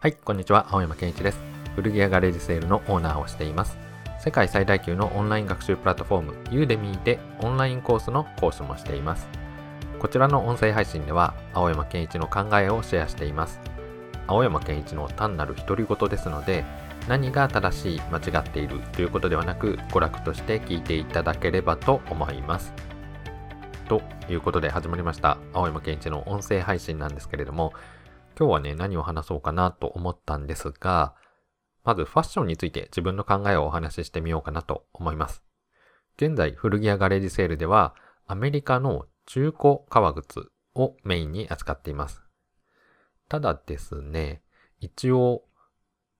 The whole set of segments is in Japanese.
はい、こんにちは。青山健一です。古着屋ガレージセールのオーナーをしています。世界最大級のオンライン学習プラットフォーム、ユーデミーでオンラインコースの講師もしています。こちらの音声配信では、青山健一の考えをシェアしています。青山健一の単なる独り言ですので、何が正しい、間違っているということではなく、娯楽として聞いていただければと思います。ということで始まりました、青山健一の音声配信なんですけれども、今日はね、何を話そうかなと思ったんですが、まずファッションについて自分の考えをお話ししてみようかなと思います。現在、古着屋ガレージセールでは、アメリカの中古革靴をメインに扱っています。ただですね、一応、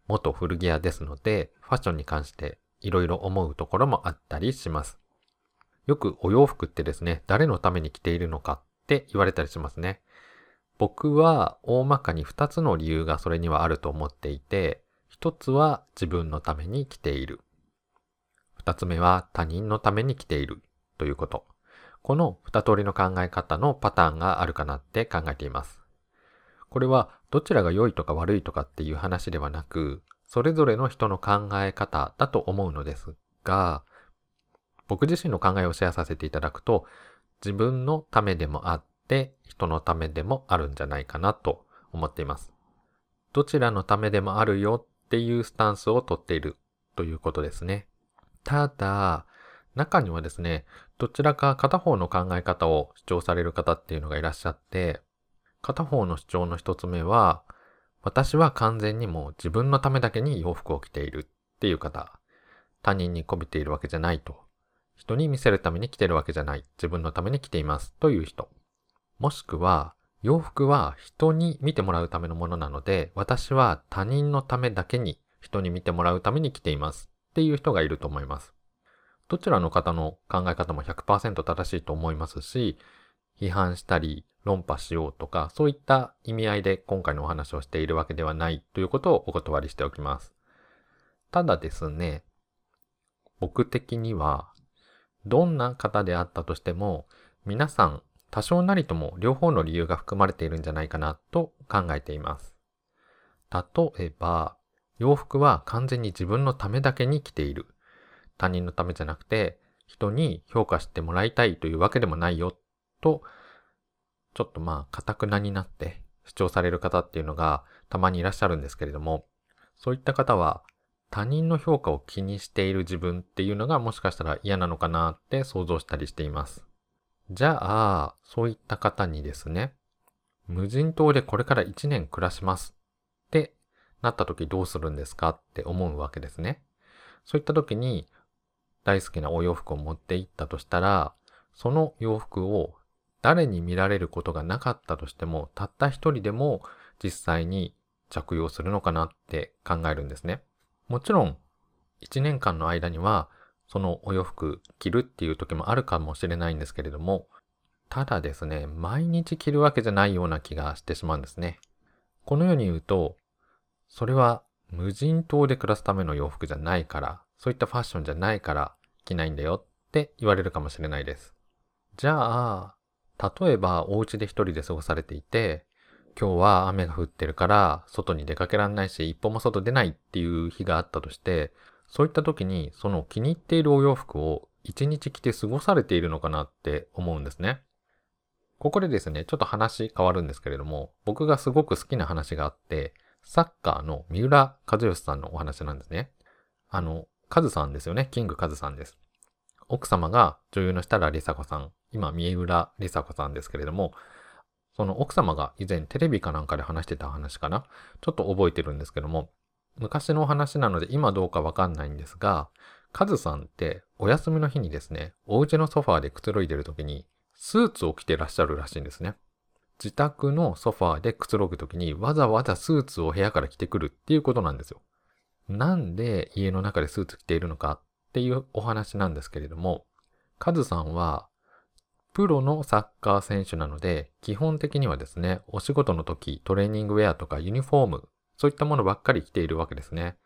元古着屋ですので、ファッションに関していろいろ思うところもあったりします。よくお洋服ってですね、誰のために着ているのかって言われたりしますね。僕は大まかに2つの理由がそれにはあると思っていて、1つは自分のために着ている。2つ目は他人のために着ているということ。この2通りの考え方のパターンがあるかなって考えています。これはどちらが良いとか悪いとかっていう話ではなく、それぞれの人の考え方だと思うのですが、僕自身の考えをシェアさせていただくと、自分のためでもあってて、人のためでもあるんじゃないかなと思っています。どちらのためでもあるよっていうスタンスをとっているということですね。ただ、中にはですね、どちらか片方の考え方を主張される方っていうのがいらっしゃって、片方の主張の一つ目は、私は完全にもう自分のためだけに洋服を着ているっていう方、他人に媚びているわけじゃないと。人に見せるために着てるわけじゃない。自分のために着ています。という人。もしくは、洋服は人に見てもらうためのものなので、私は他人のためだけに人に見てもらうために着ています。っていう人がいると思います。どちらの方の考え方も100%正しいと思いますし、批判したり論破しようとか、そういった意味合いで今回のお話をしているわけではないということをお断りしておきます。ただですね、僕的には、どんな方であったとしても、皆さん多少なりとも両方の理由が含まれているんじゃないかなと考えています。例えば、洋服は完全に自分のためだけに着ている。他人のためじゃなくて、人に評価してもらいたいというわけでもないよ、と、ちょっとまあ、堅くなになって主張される方っていうのがたまにいらっしゃるんですけれども、そういった方は他人の評価を気にしている自分っていうのがもしかしたら嫌なのかなって想像したりしています。じゃあ、そういった方にですね、無人島でこれから1年暮らしますってなった時どうするんですかって思うわけですね。そういった時に大好きなお洋服を持って行ったとしたら、その洋服を誰に見られることがなかったとしても、たった一人でも実際に着用するのかなって考えるんですね。もちろん、1年間の間には、そのお洋服着るっていう時もあるかもしれないんですけれども、ただですね、毎日着るわけじゃないような気がしてしまうんですね。このように言うと、それは無人島で暮らすための洋服じゃないから、そういったファッションじゃないから着ないんだよって言われるかもしれないです。じゃあ、例えばお家で一人で過ごされていて、今日は雨が降ってるから外に出かけられないし一歩も外出ないっていう日があったとして、そういった時にその気に入っているお洋服を一日着て過ごされているのかなって思うんですね。ここでですね、ちょっと話変わるんですけれども、僕がすごく好きな話があって、サッカーの三浦和義さんのお話なんですね。あの、カズさんですよね。キングカズさんです。奥様が女優の設楽梨紗子さん、今三浦梨紗子さんですけれども、その奥様が以前テレビかなんかで話してた話かな？ちょっと覚えてるんですけども、昔のお話なので今どうかわかんないんですが、カズさんってお休みの日にですね、お家のソファーでくつろいでる時にスーツを着てらっしゃるらしいんですね。自宅のソファーでくつろぐ時にわざわざスーツを部屋から着てくるっていうことなんですよ。なんで家の中でスーツ着ているのかっていうお話なんですけれども、カズさんはプロのサッカー選手なので、基本的にはですね、お仕事の時、トレーニングウェアとかユニフォーム、そういったものばっかり着ているわけですね。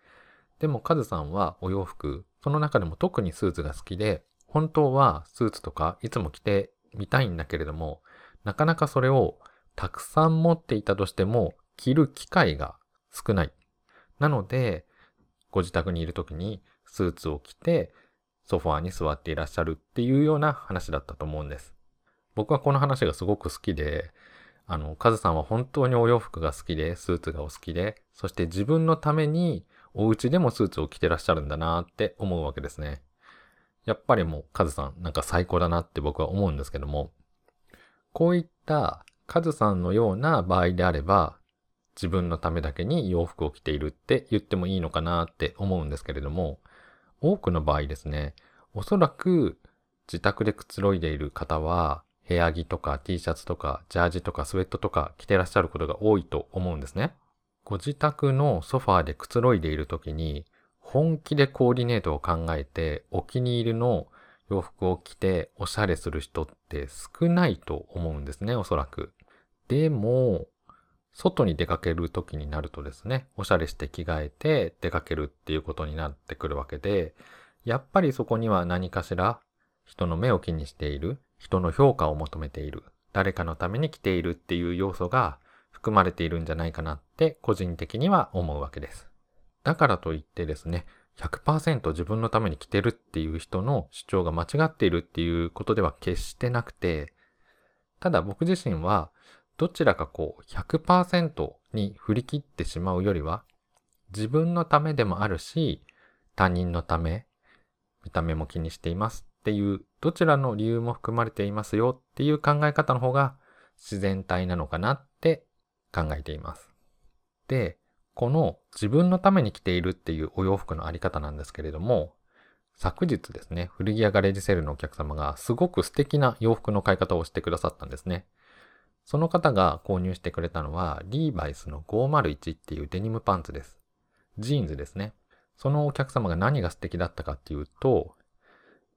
でもカズさんはお洋服、その中でも特にスーツが好きで、本当はスーツとかいつも着てみたいんだけれども、なかなかそれをたくさん持っていたとしても、着る機会が少ない。なので、ご自宅にいる時にスーツを着てソファーに座っていらっしゃるっていうような話だったと思うんです。僕はこの話がすごく好きで、あの、カズさんは本当にお洋服が好きで、スーツがお好きで、そして自分のためにお家でもスーツを着てらっしゃるんだなって思うわけですね。やっぱりもうカズさんなんか最高だなって僕は思うんですけども、こういったカズさんのような場合であれば、自分のためだけに洋服を着ているって言ってもいいのかなって思うんですけれども、多くの場合ですね、おそらく自宅でくつろいでいる方は、部屋着とか T シャツとかジャージとかスウェットとか着てらっしゃることが多いと思うんですね。ご自宅のソファーでくつろいでいる時に、本気でコーディネートを考えてお気に入りの洋服を着ておしゃれする人って少ないと思うんですね、おそらく。でも、外に出かける時になるとですね、おしゃれして着替えて出かけるっていうことになってくるわけで、やっぱりそこには何かしら人の目を気にしている、人の評価を求めている、誰かのために来ているっていう要素が含まれているんじゃないかなって個人的には思うわけです。だからといってですね、100%自分のために来てるっていう人の主張が間違っているっていうことでは決してなくて、ただ僕自身はどちらかこう100%に振り切ってしまうよりは、自分のためでもあるし、他人のため、見た目も気にしていますっていう、どちらの理由も含まれていますよっていう考え方の方が自然体なのかなって考えています。で、この自分のために着ているっていうお洋服のあり方なんですけれども、昨日ですね、古着屋ガレージセールのお客様がすごく素敵な洋服の買い方をしてくださったんですね。その方が購入してくれたのは、リーバイスの501っていうデニムパンツです。ジーンズですね。そのお客様が何が素敵だったかっていうと、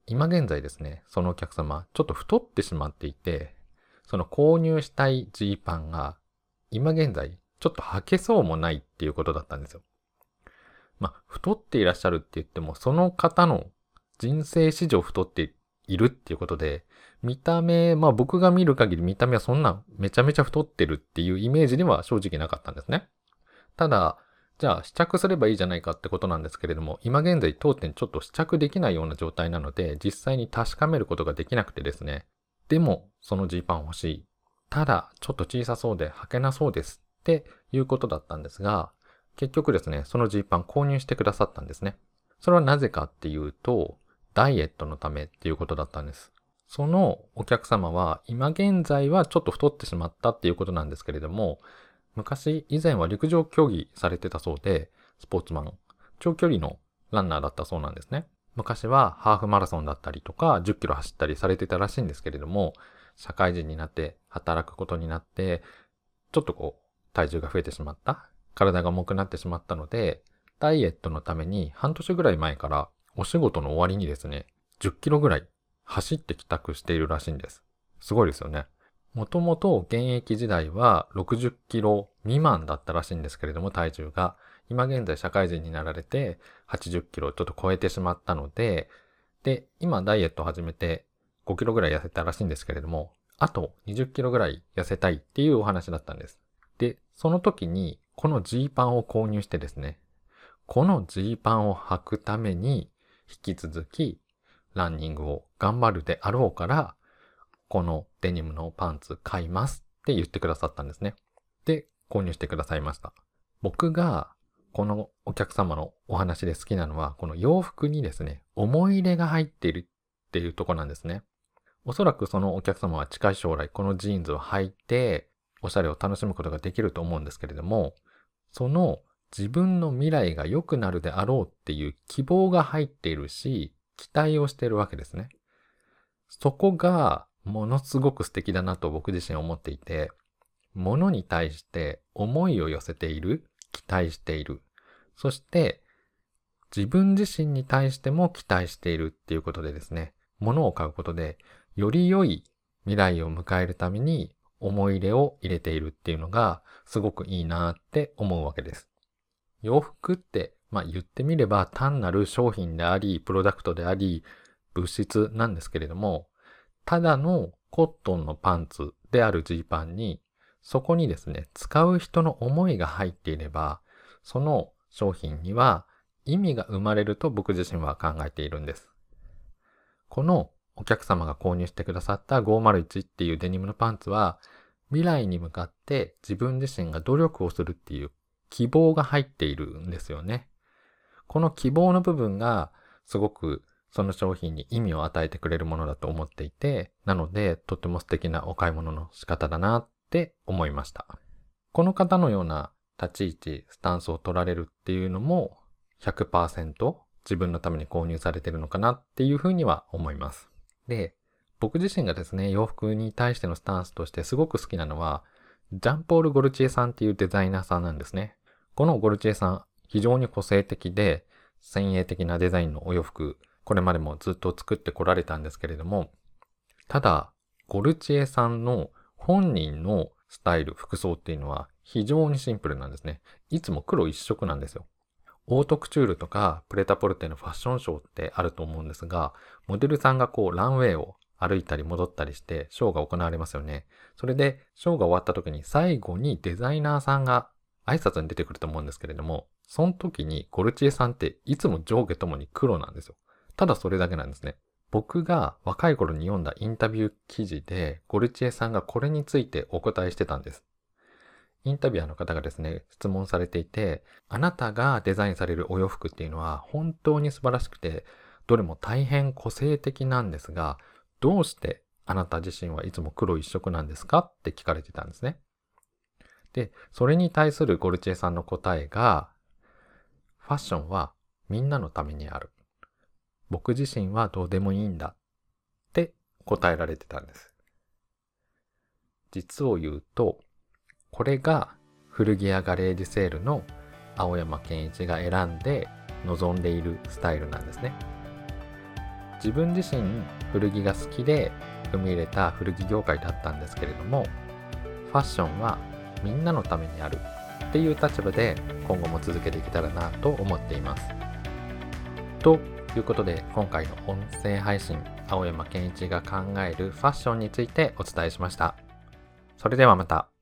今現在ですね、そのお客様、ちょっと太ってしまっていて、その購入したいジーパンが、今現在、ちょっと履けそうもないっていうことだったんですよ。まあ、太っていらっしゃるって言っても、その方の人生史上太っているっていうことで、見た目、まあ僕が見る限り見た目はそんなめちゃめちゃ太ってるっていうイメージでは正直なかったんですね。ただ、じゃあ試着すればいいじゃないかってことなんですけれども、今現在当店ちょっと試着できないような状態なので、実際に確かめることができなくてですね。でも、そのジーパン欲しい。ただ、ちょっと小さそうで履けなそうですっていうことだったんですが、結局ですね、そのジーパン購入してくださったんですね。それはなぜかっていうと、ダイエットのためっていうことだったんです。そのお客様は今現在はちょっと太ってしまったっていうことなんですけれども、昔以前は陸上競技されてたそうで、スポーツマン、長距離のランナーだったそうなんですね。昔はハーフマラソンだったりとか10キロ走ったりされてたらしいんですけれども、社会人になって働くことになって、ちょっとこう体重が増えてしまった。体が重くなってしまったので、ダイエットのために半年ぐらい前からお仕事の終わりにですね、10キロぐらい走って帰宅しているらしいんです。すごいですよね。もともと現役時代は60キロ未満だったらしいんですけれども、体重が。今現在社会人になられて80キロちょっと超えてしまったので、で、今ダイエット始めて5キロぐらい痩せたらしいんですけれども、あと20キロぐらい痩せたいっていうお話だったんです。で、その時にこのジーパンを購入してですね、このジーパンを履くために引き続きランニングを頑張るであろうから、このデニムのパンツ買いますって言ってくださったんですね。で、購入してくださいました。僕がこのお客様のお話で好きなのは、この洋服にですね、思い入れが入っているっていうとこなんですね。おそらくそのお客様は近い将来このジーンズを履いて、おしゃれを楽しむことができると思うんですけれども、その自分の未来が良くなるであろうっていう希望が入っているし、期待をしているわけですね。そこがものすごく素敵だなと僕自身思っていて、物に対して思いを寄せている、期待している。そして自分自身に対しても期待しているっていうことでですね、物を買うことでより良い未来を迎えるために思い入れを入れているっていうのがすごくいいなって思うわけです。洋服ってまあ言ってみれば単なる商品であり、プロダクトであり、物質なんですけれども、ただのコットンのパンツであるジーパンに、そこにですね、使う人の思いが入っていれば、その商品には意味が生まれると僕自身は考えているんです。このお客様が購入してくださった501っていうデニムのパンツは未来に向かって自分自身が努力をするっていう希望が入っているんですよね。この希望の部分がすごくその商品に意味を与えてくれるものだと思っていて、なのでとても素敵なお買い物の仕方だなって思いました。この方のような立ち位置、スタンスを取られるっていうのも100%自分のために購入されてるのかなっていうふうには思います。で、僕自身がですね、洋服に対してのスタンスとしてすごく好きなのは、ジャンポール・ゴルチエさんっていうデザイナーさんなんですね。このゴルチエさん、非常に個性的で、先鋭的なデザインのお洋服、これまでもずっと作ってこられたんですけれども、ただ、ゴルチエさんの本人のスタイル、服装っていうのは非常にシンプルなんですね。いつも黒一色なんですよ。オートクチュールとかプレタポルテのファッションショーってあると思うんですが、モデルさんがこうランウェイを歩いたり戻ったりしてショーが行われますよね。それでショーが終わった時に最後にデザイナーさんが挨拶に出てくると思うんですけれども、その時にゴルチエさんっていつも上下ともに黒なんですよ。ただそれだけなんですね。僕が若い頃に読んだインタビュー記事でゴルチエさんがこれについてお答えしてたんです。インタビュアーの方がですね、質問されていて、あなたがデザインされるお洋服っていうのは本当に素晴らしくて、どれも大変個性的なんですが、どうしてあなた自身はいつも黒一色なんですかって聞かれてたんですね。で、それに対するゴルチエさんの答えが、ファッションはみんなのためにある。僕自身はどうでもいいんだって答えられてたんです。実を言うと、これが古着屋ガレージセールの青山健一が選んで望んでいるスタイルなんですね。自分自身古着が好きで踏み入れた古着業界だったんですけれどもファッションはみんなのためにあるっていう立場で今後も続けていけたらなと思っています。ということで今回の音声配信青山健一が考えるファッションについてお伝えしました。それではまた。